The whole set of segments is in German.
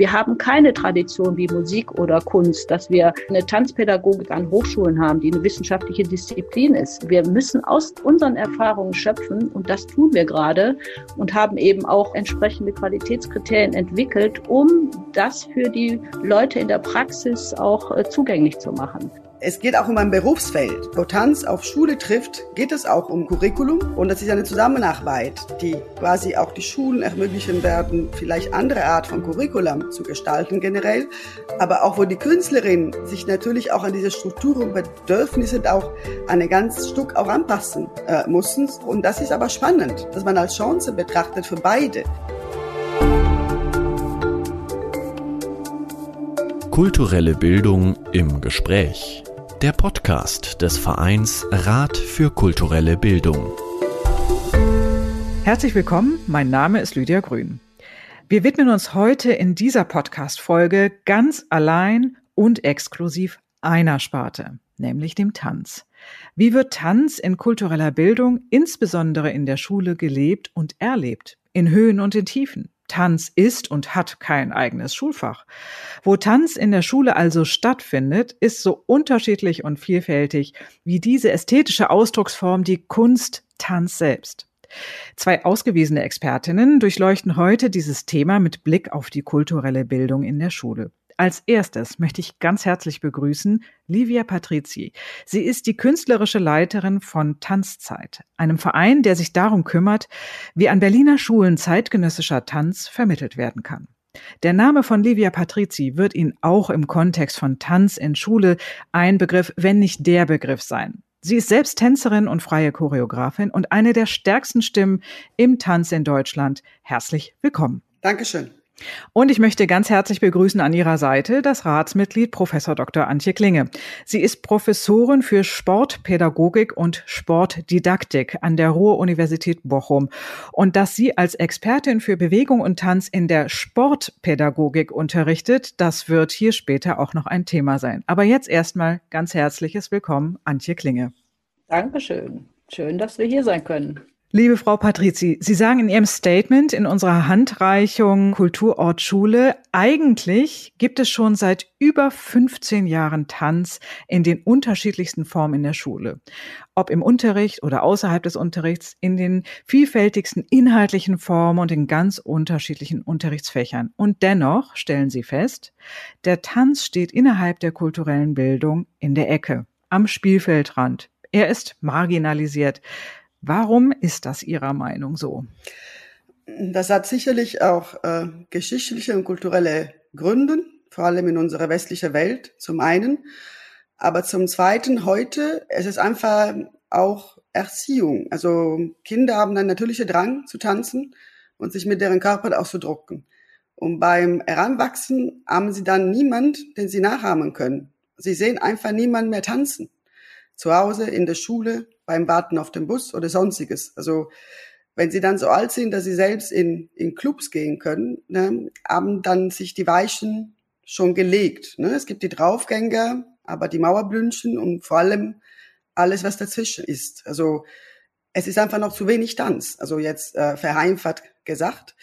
Wir haben keine Tradition wie Musik oder Kunst, dass wir eine Tanzpädagogik an Hochschulen haben, die eine wissenschaftliche Disziplin ist. Wir müssen aus unseren Erfahrungen schöpfen und das tun wir gerade und haben eben auch entsprechende Qualitätskriterien entwickelt, um das für die Leute in der Praxis auch äh, zugänglich zu machen. Es geht auch um ein Berufsfeld. Wo Tanz auf Schule trifft, geht es auch um Curriculum und das ist eine Zusammenarbeit, die quasi auch die Schulen ermöglichen werden, vielleicht andere Art von Curriculum zu gestalten generell, aber auch wo die Künstlerin sich natürlich auch an diese Strukturen und Bedürfnisse auch ein ganz Stück auch anpassen äh, müssen. Und das ist aber spannend, dass man als Chance betrachtet für beide. Kulturelle Bildung im Gespräch der Podcast des Vereins Rat für kulturelle Bildung. Herzlich willkommen, mein Name ist Lydia Grün. Wir widmen uns heute in dieser Podcast-Folge ganz allein und exklusiv einer Sparte, nämlich dem Tanz. Wie wird Tanz in kultureller Bildung, insbesondere in der Schule, gelebt und erlebt? In Höhen und in Tiefen? Tanz ist und hat kein eigenes Schulfach. Wo Tanz in der Schule also stattfindet, ist so unterschiedlich und vielfältig wie diese ästhetische Ausdrucksform die Kunst Tanz selbst. Zwei ausgewiesene Expertinnen durchleuchten heute dieses Thema mit Blick auf die kulturelle Bildung in der Schule. Als erstes möchte ich ganz herzlich begrüßen Livia Patrizi. Sie ist die künstlerische Leiterin von Tanzzeit, einem Verein, der sich darum kümmert, wie an Berliner Schulen zeitgenössischer Tanz vermittelt werden kann. Der Name von Livia Patrizi wird Ihnen auch im Kontext von Tanz in Schule ein Begriff, wenn nicht der Begriff sein. Sie ist selbst Tänzerin und freie Choreografin und eine der stärksten Stimmen im Tanz in Deutschland. Herzlich willkommen. Dankeschön. Und ich möchte ganz herzlich begrüßen an ihrer Seite das Ratsmitglied Professor Dr. Antje Klinge. Sie ist Professorin für Sportpädagogik und Sportdidaktik an der Ruhr-Universität Bochum. Und dass sie als Expertin für Bewegung und Tanz in der Sportpädagogik unterrichtet, das wird hier später auch noch ein Thema sein. Aber jetzt erstmal ganz herzliches Willkommen, Antje Klinge. Dankeschön. Schön, dass wir hier sein können. Liebe Frau Patrizi, Sie sagen in Ihrem Statement in unserer Handreichung Kulturort Schule, eigentlich gibt es schon seit über 15 Jahren Tanz in den unterschiedlichsten Formen in der Schule. Ob im Unterricht oder außerhalb des Unterrichts, in den vielfältigsten inhaltlichen Formen und in ganz unterschiedlichen Unterrichtsfächern. Und dennoch stellen Sie fest, der Tanz steht innerhalb der kulturellen Bildung in der Ecke, am Spielfeldrand. Er ist marginalisiert. Warum ist das Ihrer Meinung so? Das hat sicherlich auch äh, geschichtliche und kulturelle Gründe, vor allem in unserer westlichen Welt zum einen. Aber zum Zweiten heute, es ist einfach auch Erziehung. Also Kinder haben einen natürlichen Drang zu tanzen und sich mit deren Körper auszudrucken. Und beim Heranwachsen haben sie dann niemand, den sie nachahmen können. Sie sehen einfach niemanden mehr tanzen. Zu Hause, in der Schule, beim Warten auf den Bus oder sonstiges. Also wenn sie dann so alt sind, dass sie selbst in, in Clubs gehen können, ne, haben dann sich die Weichen schon gelegt. Ne? Es gibt die Draufgänger, aber die Mauerblümchen und vor allem alles, was dazwischen ist. Also es ist einfach noch zu wenig Tanz. Also jetzt äh, verheimfert gesagt.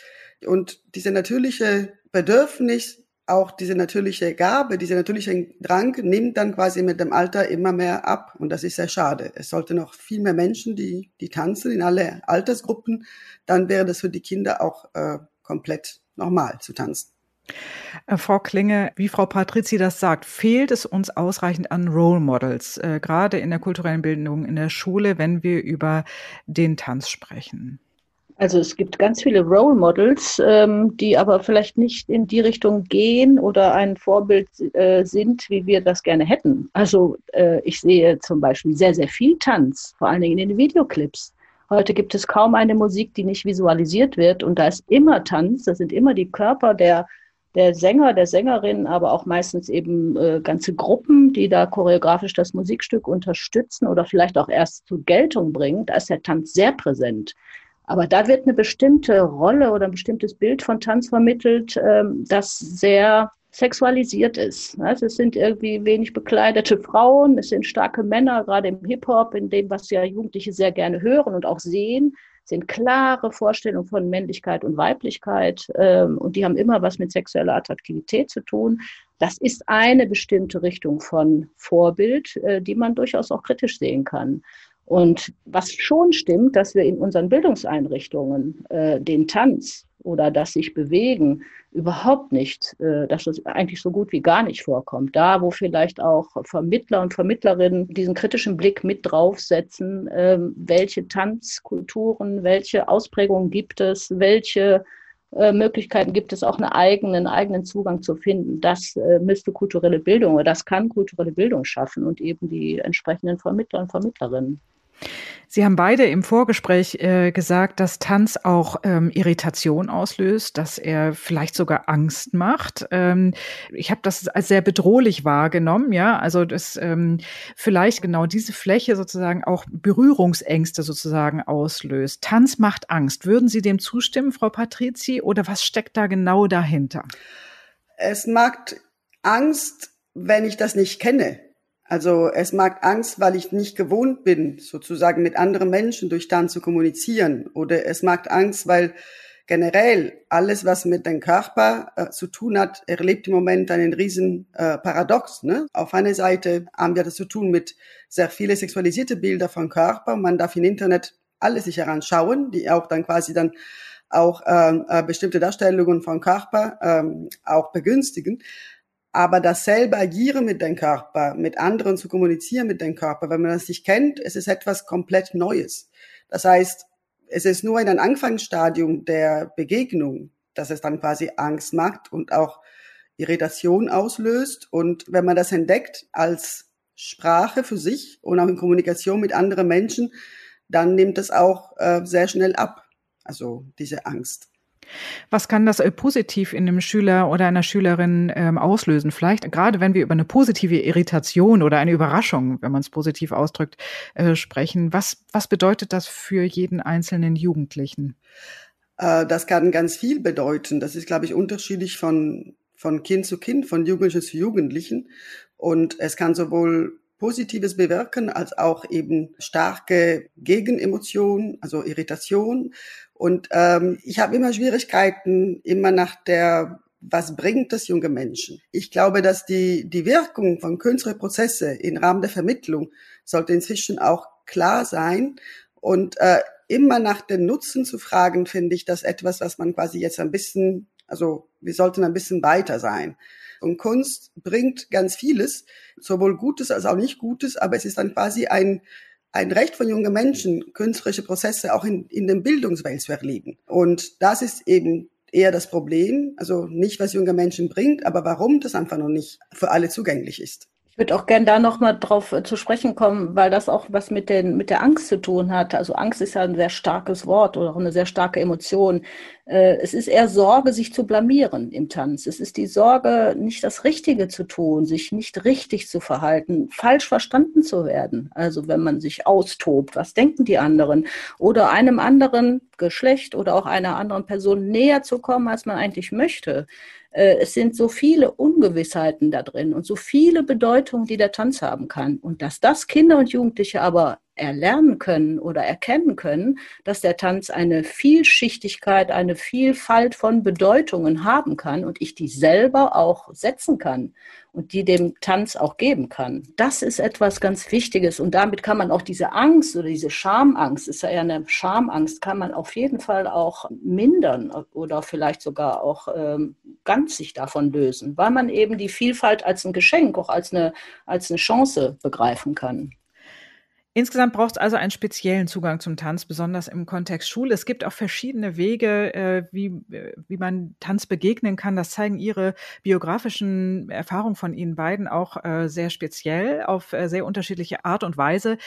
Und diese natürliche Bedürfnis auch diese natürliche Gabe, diese natürliche Drang nimmt dann quasi mit dem Alter immer mehr ab. Und das ist sehr schade. Es sollte noch viel mehr Menschen, die, die tanzen in alle Altersgruppen. Dann wäre das für die Kinder auch äh, komplett normal zu tanzen. Äh, Frau Klinge, wie Frau Patrizi das sagt, fehlt es uns ausreichend an Role Models, äh, gerade in der kulturellen Bildung in der Schule, wenn wir über den Tanz sprechen? Also es gibt ganz viele Role Models, ähm, die aber vielleicht nicht in die Richtung gehen oder ein Vorbild äh, sind, wie wir das gerne hätten. Also äh, ich sehe zum Beispiel sehr, sehr viel Tanz, vor allen Dingen in den Videoclips. Heute gibt es kaum eine Musik, die nicht visualisiert wird und da ist immer Tanz, das sind immer die Körper der, der Sänger, der Sängerin, aber auch meistens eben äh, ganze Gruppen, die da choreografisch das Musikstück unterstützen oder vielleicht auch erst zur Geltung bringen. Da ist der Tanz sehr präsent. Aber da wird eine bestimmte Rolle oder ein bestimmtes Bild von Tanz vermittelt, ähm, das sehr sexualisiert ist. Also es sind irgendwie wenig bekleidete Frauen, es sind starke Männer, gerade im Hip-Hop, in dem, was ja Jugendliche sehr gerne hören und auch sehen, sind klare Vorstellungen von Männlichkeit und Weiblichkeit ähm, und die haben immer was mit sexueller Attraktivität zu tun. Das ist eine bestimmte Richtung von Vorbild, äh, die man durchaus auch kritisch sehen kann. Und was schon stimmt, dass wir in unseren Bildungseinrichtungen äh, den Tanz oder das sich bewegen überhaupt nicht, äh, dass das eigentlich so gut wie gar nicht vorkommt. Da, wo vielleicht auch Vermittler und Vermittlerinnen diesen kritischen Blick mit draufsetzen, äh, welche Tanzkulturen, welche Ausprägungen gibt es, welche äh, Möglichkeiten gibt es, auch einen eigenen, eigenen Zugang zu finden. Das äh, müsste kulturelle Bildung oder das kann kulturelle Bildung schaffen und eben die entsprechenden Vermittler und Vermittlerinnen. Sie haben beide im Vorgespräch äh, gesagt, dass Tanz auch ähm, Irritation auslöst, dass er vielleicht sogar Angst macht. Ähm, ich habe das als sehr bedrohlich wahrgenommen, ja, also dass ähm, vielleicht genau diese Fläche sozusagen auch Berührungsängste sozusagen auslöst. Tanz macht Angst. Würden Sie dem zustimmen, Frau Patrizi, oder was steckt da genau dahinter? Es macht Angst, wenn ich das nicht kenne. Also es mag Angst, weil ich nicht gewohnt bin, sozusagen mit anderen Menschen durch Tanz zu kommunizieren. Oder es mag Angst, weil generell alles, was mit dem Körper äh, zu tun hat, erlebt im Moment einen riesen äh, Paradox. Ne? Auf einer Seite haben wir das zu tun mit sehr viele sexualisierte Bilder von Körper. Man darf im Internet alles sich heranschauen, die auch dann quasi dann auch ähm, äh, bestimmte Darstellungen von Körper ähm, auch begünstigen. Aber dasselbe Agieren mit dem Körper, mit anderen zu kommunizieren mit dem Körper, wenn man das nicht kennt, es ist etwas komplett Neues. Das heißt, es ist nur in einem Anfangsstadium der Begegnung, dass es dann quasi Angst macht und auch Irritation auslöst. Und wenn man das entdeckt als Sprache für sich und auch in Kommunikation mit anderen Menschen, dann nimmt es auch äh, sehr schnell ab. Also diese Angst. Was kann das äh, positiv in einem Schüler oder einer Schülerin ähm, auslösen? Vielleicht gerade wenn wir über eine positive Irritation oder eine Überraschung, wenn man es positiv ausdrückt, äh, sprechen. Was, was bedeutet das für jeden einzelnen Jugendlichen? Äh, das kann ganz viel bedeuten. Das ist, glaube ich, unterschiedlich von, von Kind zu Kind, von Jugendlichen zu Jugendlichen. Und es kann sowohl Positives bewirken, als auch eben starke Gegenemotionen, also Irritation. Und ähm, ich habe immer Schwierigkeiten, immer nach der, was bringt das junge Menschen? Ich glaube, dass die, die Wirkung von künstlerischen Prozesse im Rahmen der Vermittlung sollte inzwischen auch klar sein. Und äh, immer nach dem Nutzen zu fragen, finde ich das etwas, was man quasi jetzt ein bisschen, also wir sollten ein bisschen weiter sein. Und Kunst bringt ganz vieles, sowohl Gutes als auch nicht Gutes, aber es ist dann quasi ein, ein Recht von jungen Menschen, künstlerische Prozesse auch in, in den Bildungswelt zu erleben. Und das ist eben eher das Problem, also nicht, was junge Menschen bringt, aber warum das einfach noch nicht für alle zugänglich ist. Ich würde auch gerne da nochmal drauf äh, zu sprechen kommen, weil das auch was mit, den, mit der Angst zu tun hat. Also Angst ist ja ein sehr starkes Wort oder auch eine sehr starke Emotion. Äh, es ist eher Sorge, sich zu blamieren im Tanz. Es ist die Sorge, nicht das Richtige zu tun, sich nicht richtig zu verhalten, falsch verstanden zu werden. Also wenn man sich austobt, was denken die anderen? Oder einem anderen Geschlecht oder auch einer anderen Person näher zu kommen, als man eigentlich möchte. Äh, es sind so viele Ungewissheiten da drin und so viele Bedeutungen, die der Tanz haben kann. Und dass das Kinder und Jugendliche aber erlernen können oder erkennen können, dass der Tanz eine Vielschichtigkeit, eine Vielfalt von Bedeutungen haben kann und ich die selber auch setzen kann und die dem Tanz auch geben kann. Das ist etwas ganz Wichtiges und damit kann man auch diese Angst oder diese Schamangst, ist ja eher eine Schamangst, kann man auf jeden Fall auch mindern oder vielleicht sogar auch ähm, ganz sich davon lösen, weil man eben die Vielfalt als ein Geschenk, auch als eine, als eine Chance begreifen kann. Insgesamt braucht es also einen speziellen Zugang zum Tanz, besonders im Kontext Schule. Es gibt auch verschiedene Wege, äh, wie, äh, wie man Tanz begegnen kann. Das zeigen Ihre biografischen Erfahrungen von Ihnen beiden auch äh, sehr speziell auf äh, sehr unterschiedliche Art und Weise.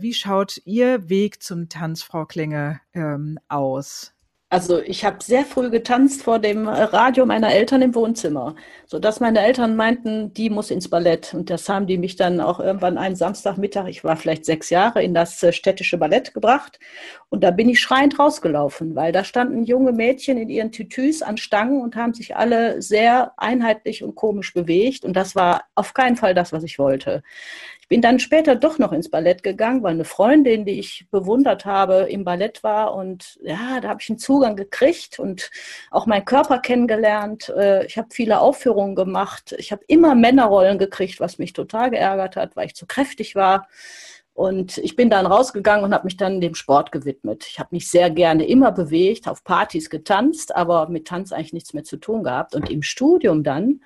Wie schaut Ihr Weg zum Tanz, Frau Klinge, ähm, aus? Also ich habe sehr früh getanzt vor dem Radio meiner Eltern im Wohnzimmer, so dass meine Eltern meinten, die muss ins Ballett. Und das haben die mich dann auch irgendwann einen Samstagmittag, ich war vielleicht sechs Jahre, in das äh, städtische Ballett gebracht. Und da bin ich schreiend rausgelaufen, weil da standen junge Mädchen in ihren Tütüs an Stangen und haben sich alle sehr einheitlich und komisch bewegt. Und das war auf keinen Fall das, was ich wollte bin dann später doch noch ins Ballett gegangen, weil eine Freundin, die ich bewundert habe, im Ballett war und ja, da habe ich einen Zugang gekriegt und auch meinen Körper kennengelernt. Äh, ich habe viele Aufführungen gemacht. Ich habe immer Männerrollen gekriegt, was mich total geärgert hat, weil ich zu kräftig war. Und ich bin dann rausgegangen und habe mich dann dem Sport gewidmet. Ich habe mich sehr gerne immer bewegt, auf Partys getanzt, aber mit Tanz eigentlich nichts mehr zu tun gehabt. Und im Studium dann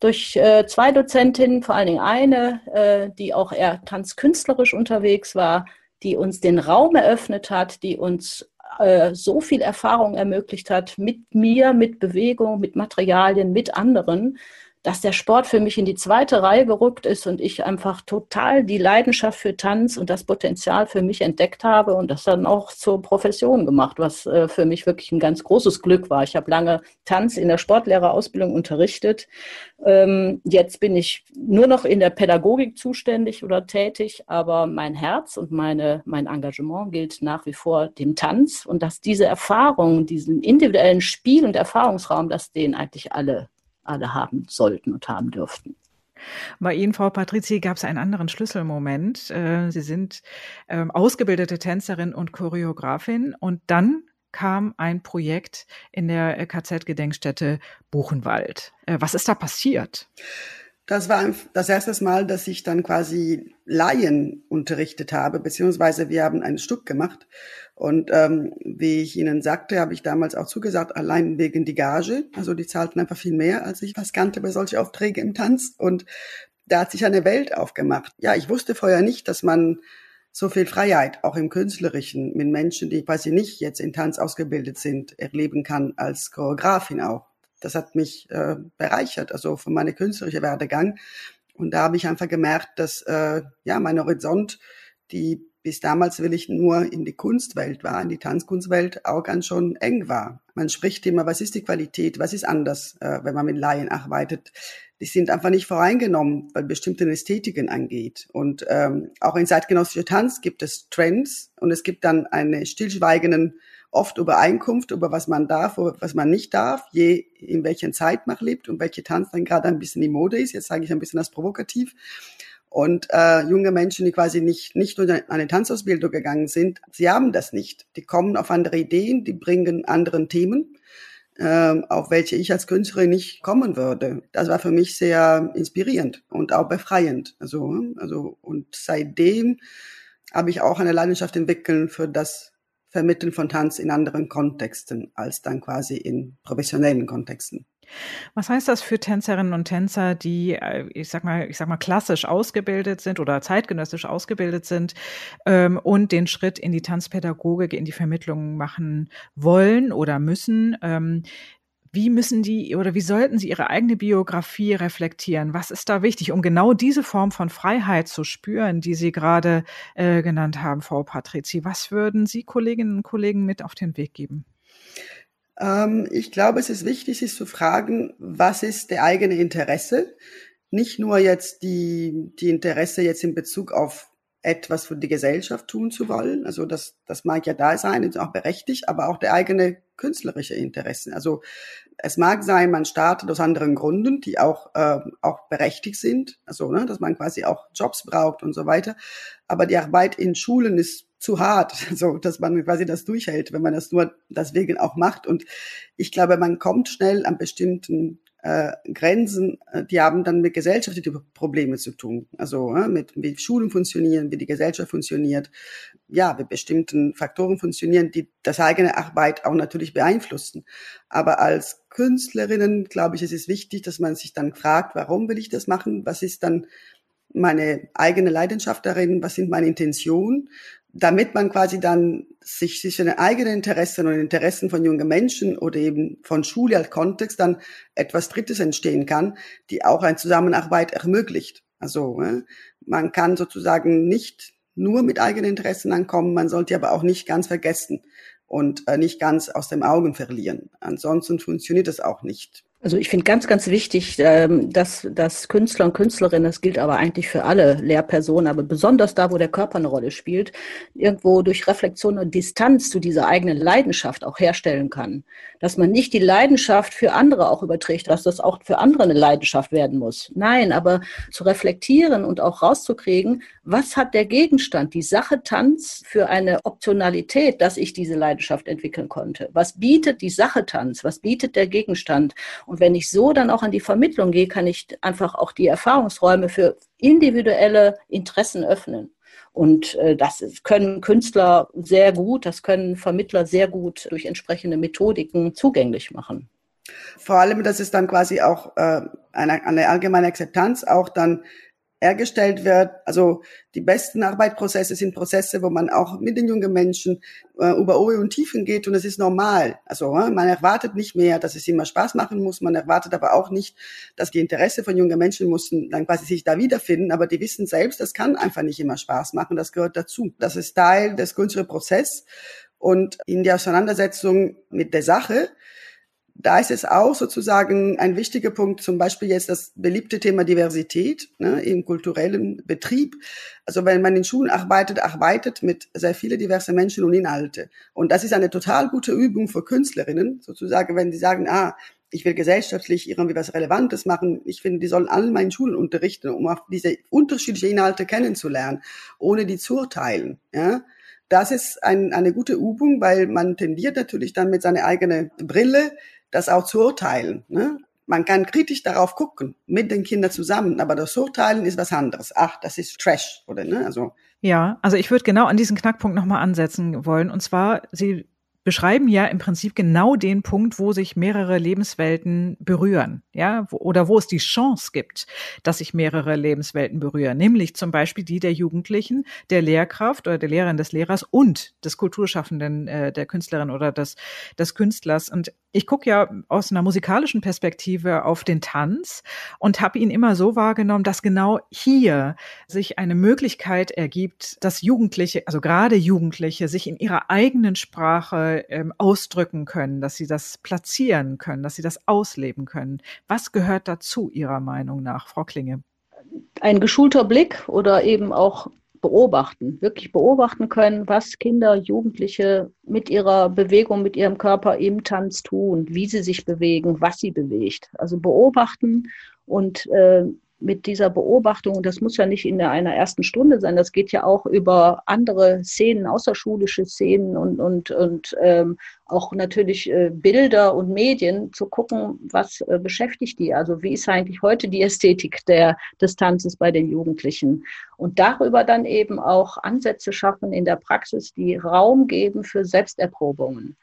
durch äh, zwei Dozentinnen, vor allen Dingen eine, äh, die auch eher tanzkünstlerisch unterwegs war, die uns den Raum eröffnet hat, die uns äh, so viel Erfahrung ermöglicht hat mit mir, mit Bewegung, mit Materialien, mit anderen dass der Sport für mich in die zweite Reihe gerückt ist und ich einfach total die Leidenschaft für Tanz und das Potenzial für mich entdeckt habe und das dann auch zur Profession gemacht, was äh, für mich wirklich ein ganz großes Glück war. Ich habe lange Tanz in der Sportlehrerausbildung unterrichtet. Ähm, jetzt bin ich nur noch in der Pädagogik zuständig oder tätig, aber mein Herz und meine, mein Engagement gilt nach wie vor dem Tanz und dass diese Erfahrung, diesen individuellen Spiel- und Erfahrungsraum, dass den eigentlich alle alle haben sollten und haben dürften. Bei Ihnen, Frau Patrizi, gab es einen anderen Schlüsselmoment. Äh, Sie sind ähm, ausgebildete Tänzerin und Choreografin und dann kam ein Projekt in der KZ-Gedenkstätte Buchenwald. Äh, was ist da passiert? Das war das erste Mal, dass ich dann quasi Laien unterrichtet habe, beziehungsweise wir haben ein Stück gemacht. Und ähm, wie ich Ihnen sagte, habe ich damals auch zugesagt, allein wegen die Gage. Also die zahlten einfach viel mehr, als ich was kannte bei solche Aufträge im Tanz. Und da hat sich eine Welt aufgemacht. Ja, ich wusste vorher nicht, dass man so viel Freiheit, auch im Künstlerischen, mit Menschen, die quasi nicht jetzt in Tanz ausgebildet sind, erleben kann, als Choreografin auch das hat mich äh, bereichert, also von meiner künstlerischen Werdegang. Und da habe ich einfach gemerkt, dass äh, ja mein Horizont, die bis damals will ich nur in die Kunstwelt war, in die Tanzkunstwelt, auch ganz schon eng war. Man spricht immer, was ist die Qualität, was ist anders, äh, wenn man mit Laien arbeitet. Die sind einfach nicht voreingenommen, weil bestimmte Ästhetiken angeht. Und ähm, auch in zeitgenössischer Tanz gibt es Trends und es gibt dann eine stillschweigenden oft Übereinkunft über was man darf, was man nicht darf, je in welcher Zeit man lebt und welche Tanz dann gerade ein bisschen die Mode ist. Jetzt sage ich ein bisschen das provokativ. Und äh, junge Menschen, die quasi nicht, nicht nur eine Tanzausbildung gegangen sind, sie haben das nicht. Die kommen auf andere Ideen, die bringen anderen Themen, äh, auf welche ich als Künstlerin nicht kommen würde. Das war für mich sehr inspirierend und auch befreiend. Also, also und seitdem habe ich auch eine Leidenschaft entwickelt für das Vermitteln von Tanz in anderen Kontexten als dann quasi in professionellen Kontexten. Was heißt das für Tänzerinnen und Tänzer, die, äh, ich sag mal, ich sag mal, klassisch ausgebildet sind oder zeitgenössisch ausgebildet sind ähm, und den Schritt in die Tanzpädagogik, in die Vermittlung machen wollen oder müssen? Ähm, wie müssen die oder wie sollten sie ihre eigene Biografie reflektieren? Was ist da wichtig, um genau diese Form von Freiheit zu spüren, die Sie gerade äh, genannt haben, Frau Patrizi? Was würden Sie Kolleginnen und Kollegen mit auf den Weg geben? Ähm, ich glaube, es ist wichtig, sich zu fragen, was ist der eigene Interesse? Nicht nur jetzt die, die Interesse jetzt in Bezug auf etwas für die Gesellschaft tun zu wollen. Also das, das mag ja da sein, ist auch berechtigt, aber auch der eigene künstlerische Interessen. Also es mag sein, man startet aus anderen Gründen, die auch, äh, auch berechtigt sind, also ne, dass man quasi auch Jobs braucht und so weiter. Aber die Arbeit in Schulen ist zu hart, so dass man quasi das durchhält, wenn man das nur deswegen auch macht. Und ich glaube, man kommt schnell an bestimmten äh, Grenzen, äh, die haben dann mit gesellschaftlichen Problemen zu tun. Also äh, mit wie Schulen funktionieren, wie die Gesellschaft funktioniert, ja, wie bestimmten Faktoren funktionieren, die das eigene Arbeit auch natürlich beeinflussen. Aber als Künstlerinnen, glaube ich, es ist wichtig, dass man sich dann fragt, warum will ich das machen? Was ist dann meine eigene Leidenschaft darin? Was sind meine Intentionen? Damit man quasi dann sich sich seine eigenen Interessen und Interessen von jungen Menschen oder eben von Schule als Kontext dann etwas Drittes entstehen kann, die auch eine Zusammenarbeit ermöglicht. Also man kann sozusagen nicht nur mit eigenen Interessen ankommen, man sollte aber auch nicht ganz vergessen und äh, nicht ganz aus dem Augen verlieren. Ansonsten funktioniert das auch nicht. Also ich finde ganz, ganz wichtig, ähm, dass, dass Künstler und Künstlerinnen, das gilt aber eigentlich für alle Lehrpersonen, aber besonders da, wo der Körper eine Rolle spielt, irgendwo durch Reflexion und Distanz zu dieser eigenen Leidenschaft auch herstellen kann. Dass man nicht die Leidenschaft für andere auch überträgt, dass das auch für andere eine Leidenschaft werden muss. Nein, aber zu reflektieren und auch rauszukriegen, was hat der Gegenstand, die Sache Tanz für eine Optionalität, dass ich diese Leidenschaft entwickeln konnte? Was bietet die Sache Tanz? Was bietet der Gegenstand? Und wenn ich so dann auch an die Vermittlung gehe, kann ich einfach auch die Erfahrungsräume für individuelle Interessen öffnen. Und äh, das können Künstler sehr gut, das können Vermittler sehr gut durch entsprechende Methodiken zugänglich machen. Vor allem, dass es dann quasi auch äh, eine, eine allgemeine Akzeptanz auch dann hergestellt wird. Also die besten Arbeitsprozesse sind Prozesse, wo man auch mit den jungen Menschen äh, über Ohe und Tiefen geht und es ist normal. Also äh, man erwartet nicht mehr, dass es immer Spaß machen muss. Man erwartet aber auch nicht, dass die Interesse von jungen Menschen müssen dann quasi sich da wiederfinden. Aber die wissen selbst, das kann einfach nicht immer Spaß machen. Das gehört dazu. Das ist Teil des künstlerischen Prozesses und in der Auseinandersetzung mit der Sache da ist es auch sozusagen ein wichtiger Punkt, zum Beispiel jetzt das beliebte Thema Diversität ne, im kulturellen Betrieb. Also wenn man in Schulen arbeitet, arbeitet mit sehr vielen diverse Menschen und Inhalte. Und das ist eine total gute Übung für Künstlerinnen, sozusagen, wenn die sagen, ah, ich will gesellschaftlich irgendwie was Relevantes machen. Ich finde, die sollen alle meinen Schulen unterrichten, um auch diese unterschiedlichen Inhalte kennenzulernen, ohne die zu urteilen. Ja? Das ist ein, eine gute Übung, weil man tendiert natürlich dann mit seiner eigenen Brille das auch zu urteilen. Ne? Man kann kritisch darauf gucken, mit den Kindern zusammen, aber das Urteilen ist was anderes. Ach, das ist Trash, oder ne? Also ja, also ich würde genau an diesen Knackpunkt nochmal ansetzen wollen. Und zwar, Sie beschreiben ja im Prinzip genau den Punkt, wo sich mehrere Lebenswelten berühren, ja, oder wo es die Chance gibt, dass sich mehrere Lebenswelten berühren, nämlich zum Beispiel die der Jugendlichen, der Lehrkraft oder der Lehrerin des Lehrers und des Kulturschaffenden, äh, der Künstlerin oder des, des Künstlers. Und ich gucke ja aus einer musikalischen Perspektive auf den Tanz und habe ihn immer so wahrgenommen, dass genau hier sich eine Möglichkeit ergibt, dass Jugendliche, also gerade Jugendliche, sich in ihrer eigenen Sprache ähm, ausdrücken können, dass sie das platzieren können, dass sie das ausleben können. Was gehört dazu Ihrer Meinung nach, Frau Klinge? Ein geschulter Blick oder eben auch beobachten, wirklich beobachten können, was Kinder, Jugendliche mit ihrer Bewegung, mit ihrem Körper im Tanz tun, wie sie sich bewegen, was sie bewegt. Also beobachten und äh, mit dieser Beobachtung, das muss ja nicht in einer ersten Stunde sein, das geht ja auch über andere Szenen, außerschulische Szenen und, und, und ähm, auch natürlich äh, Bilder und Medien zu gucken, was äh, beschäftigt die. Also wie ist eigentlich heute die Ästhetik der, des Tanzes bei den Jugendlichen? Und darüber dann eben auch Ansätze schaffen in der Praxis, die Raum geben für Selbsterprobungen.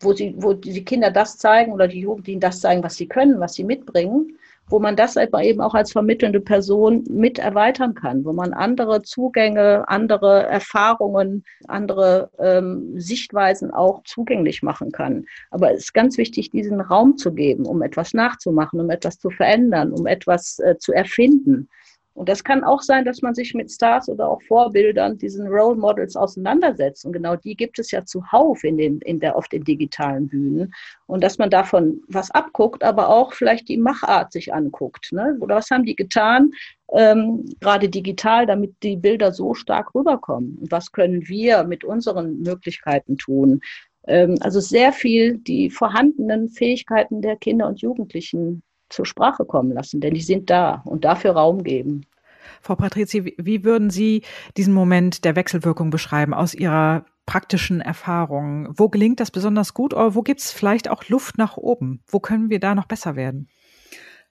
Wo, sie, wo die Kinder das zeigen oder die Jugendlichen das zeigen, was sie können, was sie mitbringen wo man das aber eben auch als vermittelnde Person mit erweitern kann, wo man andere Zugänge, andere Erfahrungen, andere ähm, Sichtweisen auch zugänglich machen kann. Aber es ist ganz wichtig, diesen Raum zu geben, um etwas nachzumachen, um etwas zu verändern, um etwas äh, zu erfinden. Und das kann auch sein, dass man sich mit Stars oder auch Vorbildern, diesen Role Models auseinandersetzt. Und genau die gibt es ja zuhauf in den, in der, auf den digitalen Bühnen. Und dass man davon was abguckt, aber auch vielleicht die Machart sich anguckt. Ne? Oder was haben die getan, ähm, gerade digital, damit die Bilder so stark rüberkommen? Und was können wir mit unseren Möglichkeiten tun? Ähm, also sehr viel die vorhandenen Fähigkeiten der Kinder und Jugendlichen zur Sprache kommen lassen, denn die sind da und dafür Raum geben. Frau Patrizi, wie würden Sie diesen Moment der Wechselwirkung beschreiben aus Ihrer praktischen Erfahrung? Wo gelingt das besonders gut oder wo gibt es vielleicht auch Luft nach oben? Wo können wir da noch besser werden?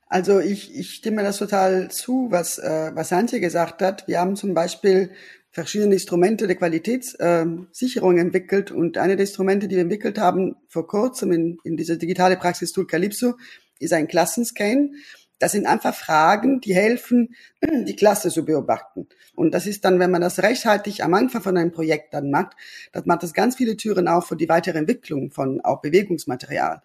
Also ich, ich stimme das total zu, was, äh, was Antje gesagt hat. Wir haben zum Beispiel verschiedene Instrumente der Qualitätssicherung äh, entwickelt und eine der Instrumente, die wir entwickelt haben vor kurzem in, in dieser digitale Praxis Tool Calypso, ist ein Klassenscan. Das sind einfach Fragen, die helfen, die Klasse zu beobachten. Und das ist dann, wenn man das rechtzeitig am Anfang von einem Projekt dann macht, das macht das ganz viele Türen auf für die weitere Entwicklung von auch Bewegungsmaterial.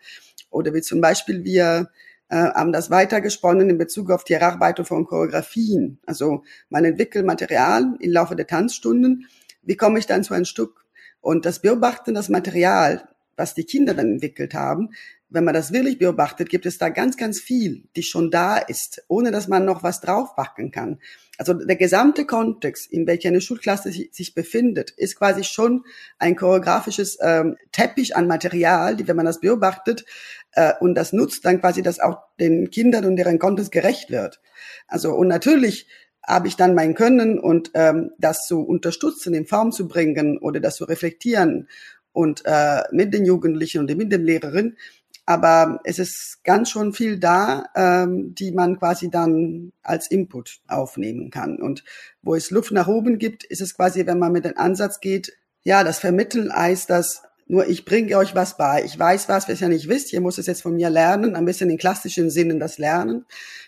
Oder wie zum Beispiel wir äh, haben das weitergesponnen in Bezug auf die Erarbeitung von Choreografien. Also man entwickelt Material im Laufe der Tanzstunden. Wie komme ich dann zu einem Stück? Und das Beobachten, das Material, was die Kinder dann entwickelt haben, wenn man das wirklich beobachtet, gibt es da ganz, ganz viel, die schon da ist, ohne dass man noch was draufbacken kann. Also der gesamte Kontext, in welcher eine Schulklasse sich befindet, ist quasi schon ein choreografisches ähm, Teppich an Material, die, wenn man das beobachtet äh, und das nutzt, dann quasi, dass auch den Kindern und deren Kontext gerecht wird. Also und natürlich habe ich dann mein Können und ähm, das zu unterstützen, in Form zu bringen oder das zu reflektieren und äh, mit den Jugendlichen und mit den Lehrerinnen. Aber es ist ganz schon viel da, ähm, die man quasi dann als Input aufnehmen kann. Und wo es Luft nach oben gibt, ist es quasi, wenn man mit dem Ansatz geht, ja, das Vermitteln heißt, dass nur ich bringe euch was bei. Ich weiß was, was ihr nicht wisst. Ihr müsst es jetzt von mir lernen, ein bisschen in klassischen Sinnen das lernen.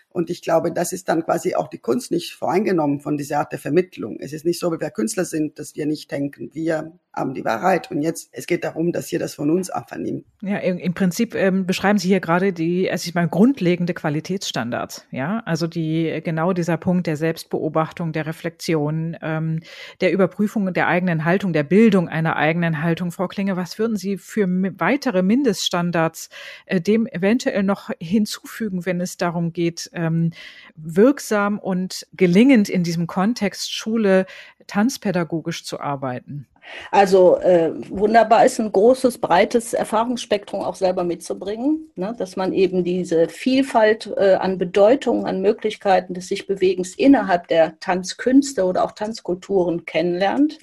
Und ich glaube, das ist dann quasi auch die Kunst nicht voreingenommen von dieser Art der Vermittlung. Es ist nicht so, wie wir Künstler sind, dass wir nicht denken, wir haben die Wahrheit. Und jetzt, es geht darum, dass ihr das von uns abvernimmt. Ja, im, im Prinzip ähm, beschreiben Sie hier gerade die, also ich meine, grundlegende Qualitätsstandards. Ja, also die, genau dieser Punkt der Selbstbeobachtung, der Reflexion, ähm, der Überprüfung der eigenen Haltung, der Bildung einer eigenen Haltung. Frau Klinge, was würden Sie für weitere Mindeststandards äh, dem eventuell noch hinzufügen, wenn es darum geht, ähm, wirksam und gelingend in diesem Kontext Schule tanzpädagogisch zu arbeiten? Also äh, wunderbar ist ein großes, breites Erfahrungsspektrum auch selber mitzubringen, ne? dass man eben diese Vielfalt äh, an Bedeutungen, an Möglichkeiten des sich Bewegens innerhalb der Tanzkünste oder auch Tanzkulturen kennenlernt.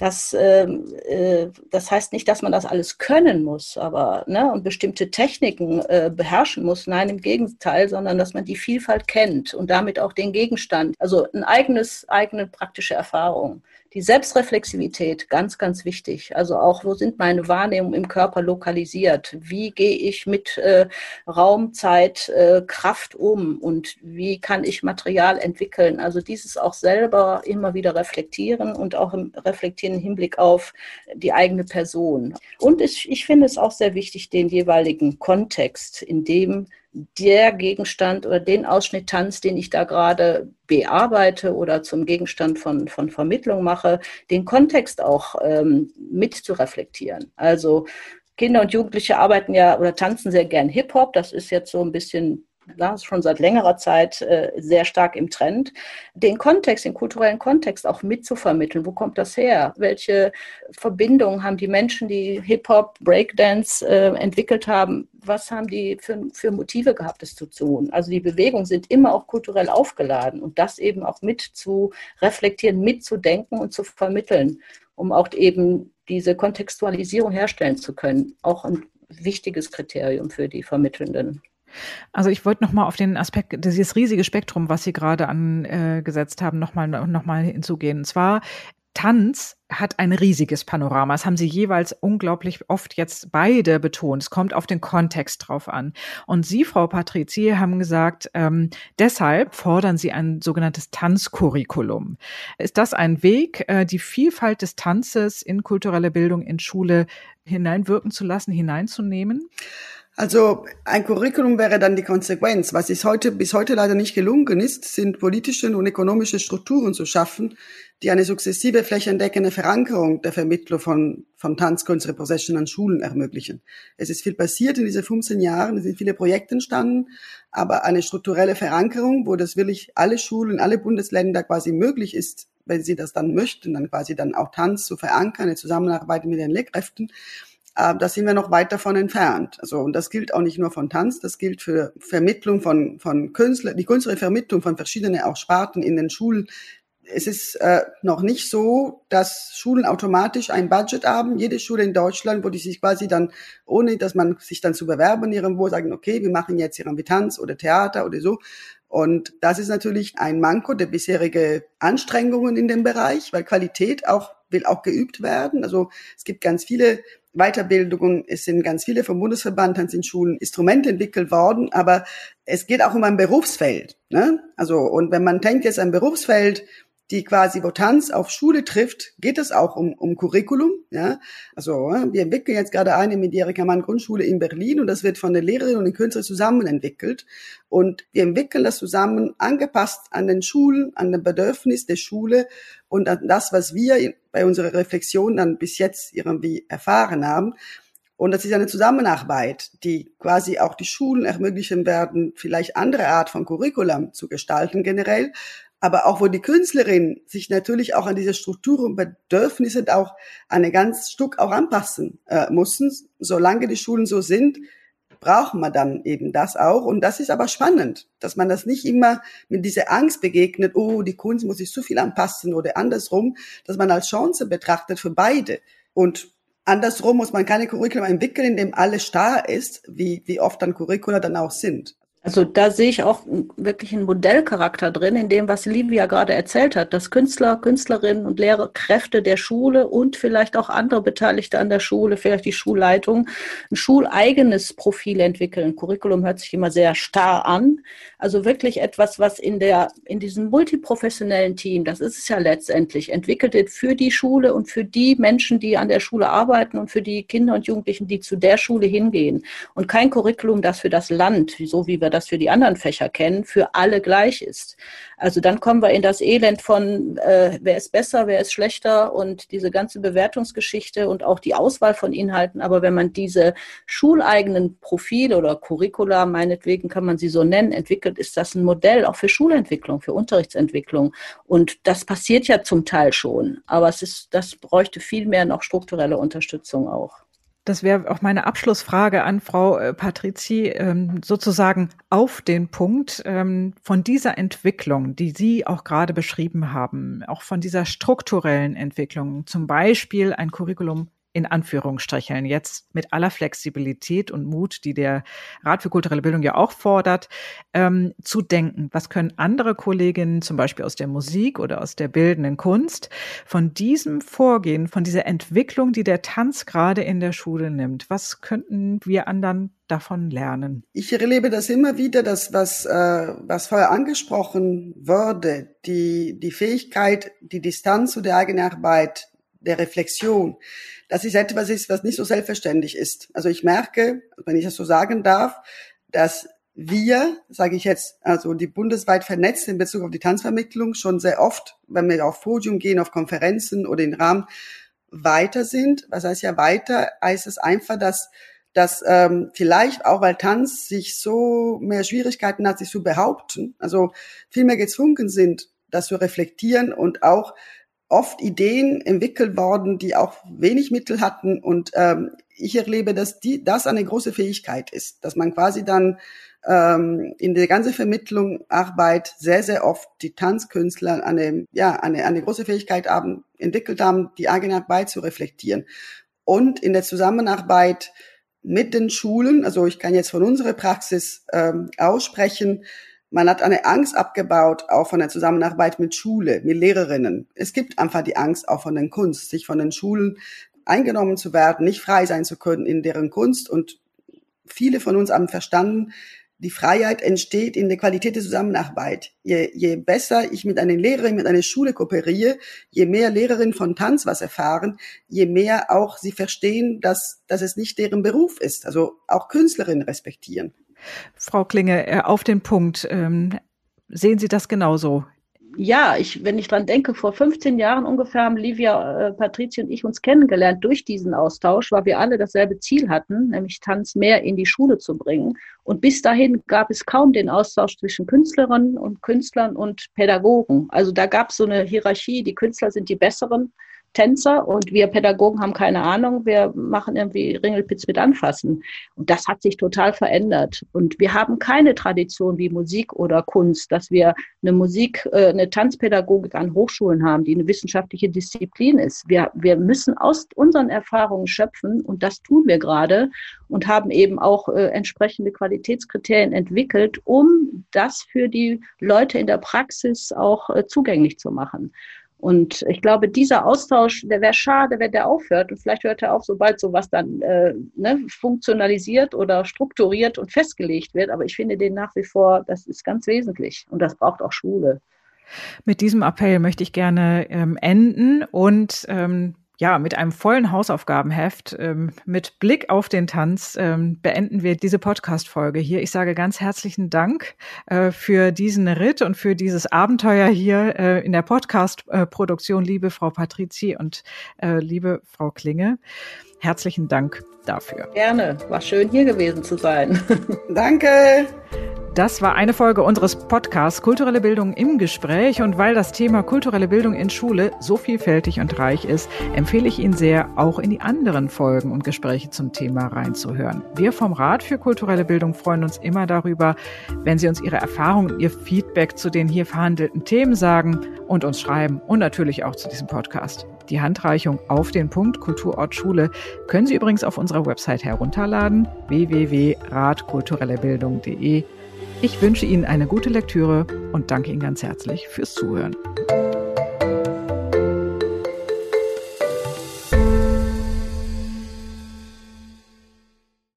Das, ähm, äh, das heißt nicht, dass man das alles können muss, aber ne, und bestimmte Techniken äh, beherrschen muss. Nein, im Gegenteil, sondern dass man die Vielfalt kennt und damit auch den Gegenstand. Also ein eigenes, eigene praktische Erfahrung. Die Selbstreflexivität, ganz, ganz wichtig. Also auch, wo sind meine Wahrnehmungen im Körper lokalisiert? Wie gehe ich mit äh, Raum, Zeit, äh, Kraft um? Und wie kann ich Material entwickeln? Also dieses auch selber immer wieder reflektieren und auch im reflektieren im Hinblick auf die eigene Person. Und ich, ich finde es auch sehr wichtig, den jeweiligen Kontext, in dem der Gegenstand oder den Ausschnitt Tanz, den ich da gerade bearbeite oder zum Gegenstand von, von Vermittlung mache, den Kontext auch ähm, mit zu reflektieren. Also Kinder und Jugendliche arbeiten ja oder tanzen sehr gern Hip-Hop. Das ist jetzt so ein bisschen das ist schon seit längerer Zeit äh, sehr stark im Trend, den Kontext, den kulturellen Kontext auch mitzuvermitteln. Wo kommt das her? Welche Verbindungen haben die Menschen, die Hip-Hop, Breakdance äh, entwickelt haben? Was haben die für, für Motive gehabt, es zu tun? Also die Bewegungen sind immer auch kulturell aufgeladen und das eben auch mit zu reflektieren, mitzudenken und zu vermitteln, um auch eben diese Kontextualisierung herstellen zu können. Auch ein wichtiges Kriterium für die Vermittelnden. Also ich wollte nochmal auf den Aspekt, dieses riesige Spektrum, was Sie gerade angesetzt haben, nochmal noch mal hinzugehen. Und zwar Tanz hat ein riesiges Panorama. Das haben sie jeweils unglaublich oft jetzt beide betont. Es kommt auf den Kontext drauf an. Und Sie, Frau Patrizie, haben gesagt, ähm, deshalb fordern Sie ein sogenanntes Tanzcurriculum. Ist das ein Weg, äh, die Vielfalt des Tanzes in kulturelle Bildung in Schule hineinwirken zu lassen, hineinzunehmen? Also ein Curriculum wäre dann die Konsequenz. Was es heute bis heute leider nicht gelungen ist, sind politische und ökonomische Strukturen zu schaffen, die eine sukzessive flächendeckende Verankerung der Vermittlung von, von Tanzkunst Repossession an Schulen ermöglichen. Es ist viel passiert in diesen 15 Jahren, es sind viele Projekte entstanden, aber eine strukturelle Verankerung, wo das wirklich alle Schulen, alle Bundesländer quasi möglich ist, wenn sie das dann möchten, dann quasi dann auch Tanz zu verankern, eine Zusammenarbeit mit den Lehrkräften, äh, da sind wir noch weit davon entfernt. Also, und das gilt auch nicht nur von Tanz, das gilt für Vermittlung von, von Künstler, die künstlerische Vermittlung von verschiedenen auch Sparten in den Schulen. Es ist äh, noch nicht so, dass Schulen automatisch ein Budget haben. Jede Schule in Deutschland, wo die sich quasi dann, ohne dass man sich dann zu bewerben irgendwo, sagen, okay, wir machen jetzt irgendwie Tanz oder Theater oder so. Und das ist natürlich ein Manko der bisherige Anstrengungen in dem Bereich, weil Qualität auch will auch geübt werden. Also es gibt ganz viele Weiterbildungen, es sind ganz viele vom Bundesverband Tanz in Schulen Instrumente entwickelt worden, aber es geht auch um ein Berufsfeld. Ne? Also und wenn man denkt jetzt ein Berufsfeld, die quasi wo Tanz auf Schule trifft, geht es auch um, um Curriculum. Ja? Also wir entwickeln jetzt gerade eine mit Erika Mann Grundschule in Berlin und das wird von den Lehrerinnen und den Künstlern zusammen entwickelt. Und wir entwickeln das zusammen angepasst an den Schulen, an den Bedürfnis der Schule und an das, was wir bei unserer Reflexion dann bis jetzt irgendwie erfahren haben. Und das ist eine Zusammenarbeit, die quasi auch die Schulen ermöglichen werden, vielleicht andere Art von Curriculum zu gestalten generell, aber auch wo die Künstlerin sich natürlich auch an diese Strukturen und Bedürfnisse auch eine ganz Stück auch anpassen äh, mussten. Solange die Schulen so sind, brauchen wir dann eben das auch. Und das ist aber spannend, dass man das nicht immer mit dieser Angst begegnet, oh, die Kunst muss sich zu viel anpassen oder andersrum, dass man als Chance betrachtet für beide. Und andersrum muss man keine Curriculum entwickeln, in dem alles starr ist, wie, wie oft dann Curricula dann auch sind. Also da sehe ich auch wirklich einen Modellcharakter drin, in dem, was Livia gerade erzählt hat, dass Künstler, Künstlerinnen und Lehrkräfte der Schule und vielleicht auch andere Beteiligte an der Schule, vielleicht die Schulleitung, ein schuleigenes Profil entwickeln. Curriculum hört sich immer sehr starr an. Also wirklich etwas, was in der, in diesem multiprofessionellen Team, das ist es ja letztendlich, entwickelt wird für die Schule und für die Menschen, die an der Schule arbeiten und für die Kinder und Jugendlichen, die zu der Schule hingehen. Und kein Curriculum, das für das Land, so wie wir das für die anderen Fächer kennen, für alle gleich ist. Also dann kommen wir in das Elend von, äh, wer ist besser, wer ist schlechter und diese ganze Bewertungsgeschichte und auch die Auswahl von Inhalten. Aber wenn man diese schuleigenen Profile oder Curricula, meinetwegen kann man sie so nennen, entwickelt, ist das ein Modell auch für Schulentwicklung, für Unterrichtsentwicklung. Und das passiert ja zum Teil schon. Aber es ist, das bräuchte viel mehr noch strukturelle Unterstützung auch. Das wäre auch meine Abschlussfrage an Frau äh, Patrizi, ähm, sozusagen auf den Punkt ähm, von dieser Entwicklung, die Sie auch gerade beschrieben haben, auch von dieser strukturellen Entwicklung, zum Beispiel ein Curriculum in Anführungsstrichen jetzt mit aller Flexibilität und Mut, die der Rat für kulturelle Bildung ja auch fordert, ähm, zu denken. Was können andere Kolleginnen, zum Beispiel aus der Musik oder aus der bildenden Kunst, von diesem Vorgehen, von dieser Entwicklung, die der Tanz gerade in der Schule nimmt, was könnten wir anderen davon lernen? Ich erlebe das immer wieder, dass was, äh, was vorher angesprochen wurde, die, die Fähigkeit, die Distanz zu der eigenen Arbeit, der Reflexion, das ist etwas ist, was nicht so selbstverständlich ist. Also ich merke, wenn ich das so sagen darf, dass wir, sage ich jetzt, also die bundesweit vernetzt in Bezug auf die Tanzvermittlung schon sehr oft, wenn wir auf Podium gehen, auf Konferenzen oder in Rahmen weiter sind. Was heißt ja weiter? Heißt es einfach, dass dass ähm, vielleicht auch weil Tanz sich so mehr Schwierigkeiten hat, sich zu behaupten, also viel mehr gezwungen sind, das zu reflektieren und auch oft Ideen entwickelt worden, die auch wenig Mittel hatten. Und ähm, ich erlebe, dass die, das eine große Fähigkeit ist, dass man quasi dann ähm, in der ganzen Vermittlung Arbeit sehr, sehr oft die Tanzkünstler eine, ja, eine, eine große Fähigkeit haben, entwickelt haben, die eigene Arbeit zu reflektieren. Und in der Zusammenarbeit mit den Schulen, also ich kann jetzt von unserer Praxis ähm, aussprechen, man hat eine Angst abgebaut, auch von der Zusammenarbeit mit Schule, mit Lehrerinnen. Es gibt einfach die Angst auch von den Kunst, sich von den Schulen eingenommen zu werden, nicht frei sein zu können in deren Kunst. Und viele von uns haben verstanden, die Freiheit entsteht in der Qualität der Zusammenarbeit. Je, je besser ich mit einer Lehrerin, mit einer Schule kooperiere, je mehr Lehrerinnen von Tanz was erfahren, je mehr auch sie verstehen, dass, dass es nicht deren Beruf ist. Also auch Künstlerinnen respektieren. Frau Klinge, äh, auf den Punkt. Ähm, sehen Sie das genauso? Ja, ich, wenn ich dran denke, vor 15 Jahren ungefähr haben Livia, äh, Patricia und ich uns kennengelernt durch diesen Austausch, weil wir alle dasselbe Ziel hatten, nämlich Tanz mehr in die Schule zu bringen. Und bis dahin gab es kaum den Austausch zwischen Künstlerinnen und Künstlern und Pädagogen. Also da gab es so eine Hierarchie, die Künstler sind die Besseren Tänzer und wir Pädagogen haben keine Ahnung, wir machen irgendwie Ringelpitz mit Anfassen. Und das hat sich total verändert. Und wir haben keine Tradition wie Musik oder Kunst, dass wir eine Musik, äh, eine Tanzpädagogik an Hochschulen haben, die eine wissenschaftliche Disziplin ist. Wir, wir müssen aus unseren Erfahrungen schöpfen und das tun wir gerade und haben eben auch äh, entsprechende Qualitätskriterien entwickelt, um das für die Leute in der Praxis auch äh, zugänglich zu machen. Und ich glaube, dieser Austausch, der wäre schade, wenn der aufhört. Und vielleicht hört er auf, sobald sowas dann äh, ne, funktionalisiert oder strukturiert und festgelegt wird. Aber ich finde den nach wie vor, das ist ganz wesentlich. Und das braucht auch Schule. Mit diesem Appell möchte ich gerne ähm, enden und ähm, ja, mit einem vollen Hausaufgabenheft, ähm, mit Blick auf den Tanz, ähm, beenden wir diese Podcast-Folge hier. Ich sage ganz herzlichen Dank äh, für diesen Ritt und für dieses Abenteuer hier äh, in der Podcast-Produktion, liebe Frau Patrizi und äh, liebe Frau Klinge. Herzlichen Dank dafür. Gerne, war schön hier gewesen zu sein. Danke. Das war eine Folge unseres Podcasts Kulturelle Bildung im Gespräch. Und weil das Thema kulturelle Bildung in Schule so vielfältig und reich ist, empfehle ich Ihnen sehr, auch in die anderen Folgen und Gespräche zum Thema reinzuhören. Wir vom Rat für kulturelle Bildung freuen uns immer darüber, wenn Sie uns Ihre Erfahrungen Ihr Feedback zu den hier verhandelten Themen sagen und uns schreiben und natürlich auch zu diesem Podcast. Die Handreichung auf den Punkt Kulturort Schule können Sie übrigens auf unserer Website herunterladen www.ratkulturellebildung.de ich wünsche Ihnen eine gute Lektüre und danke Ihnen ganz herzlich fürs Zuhören.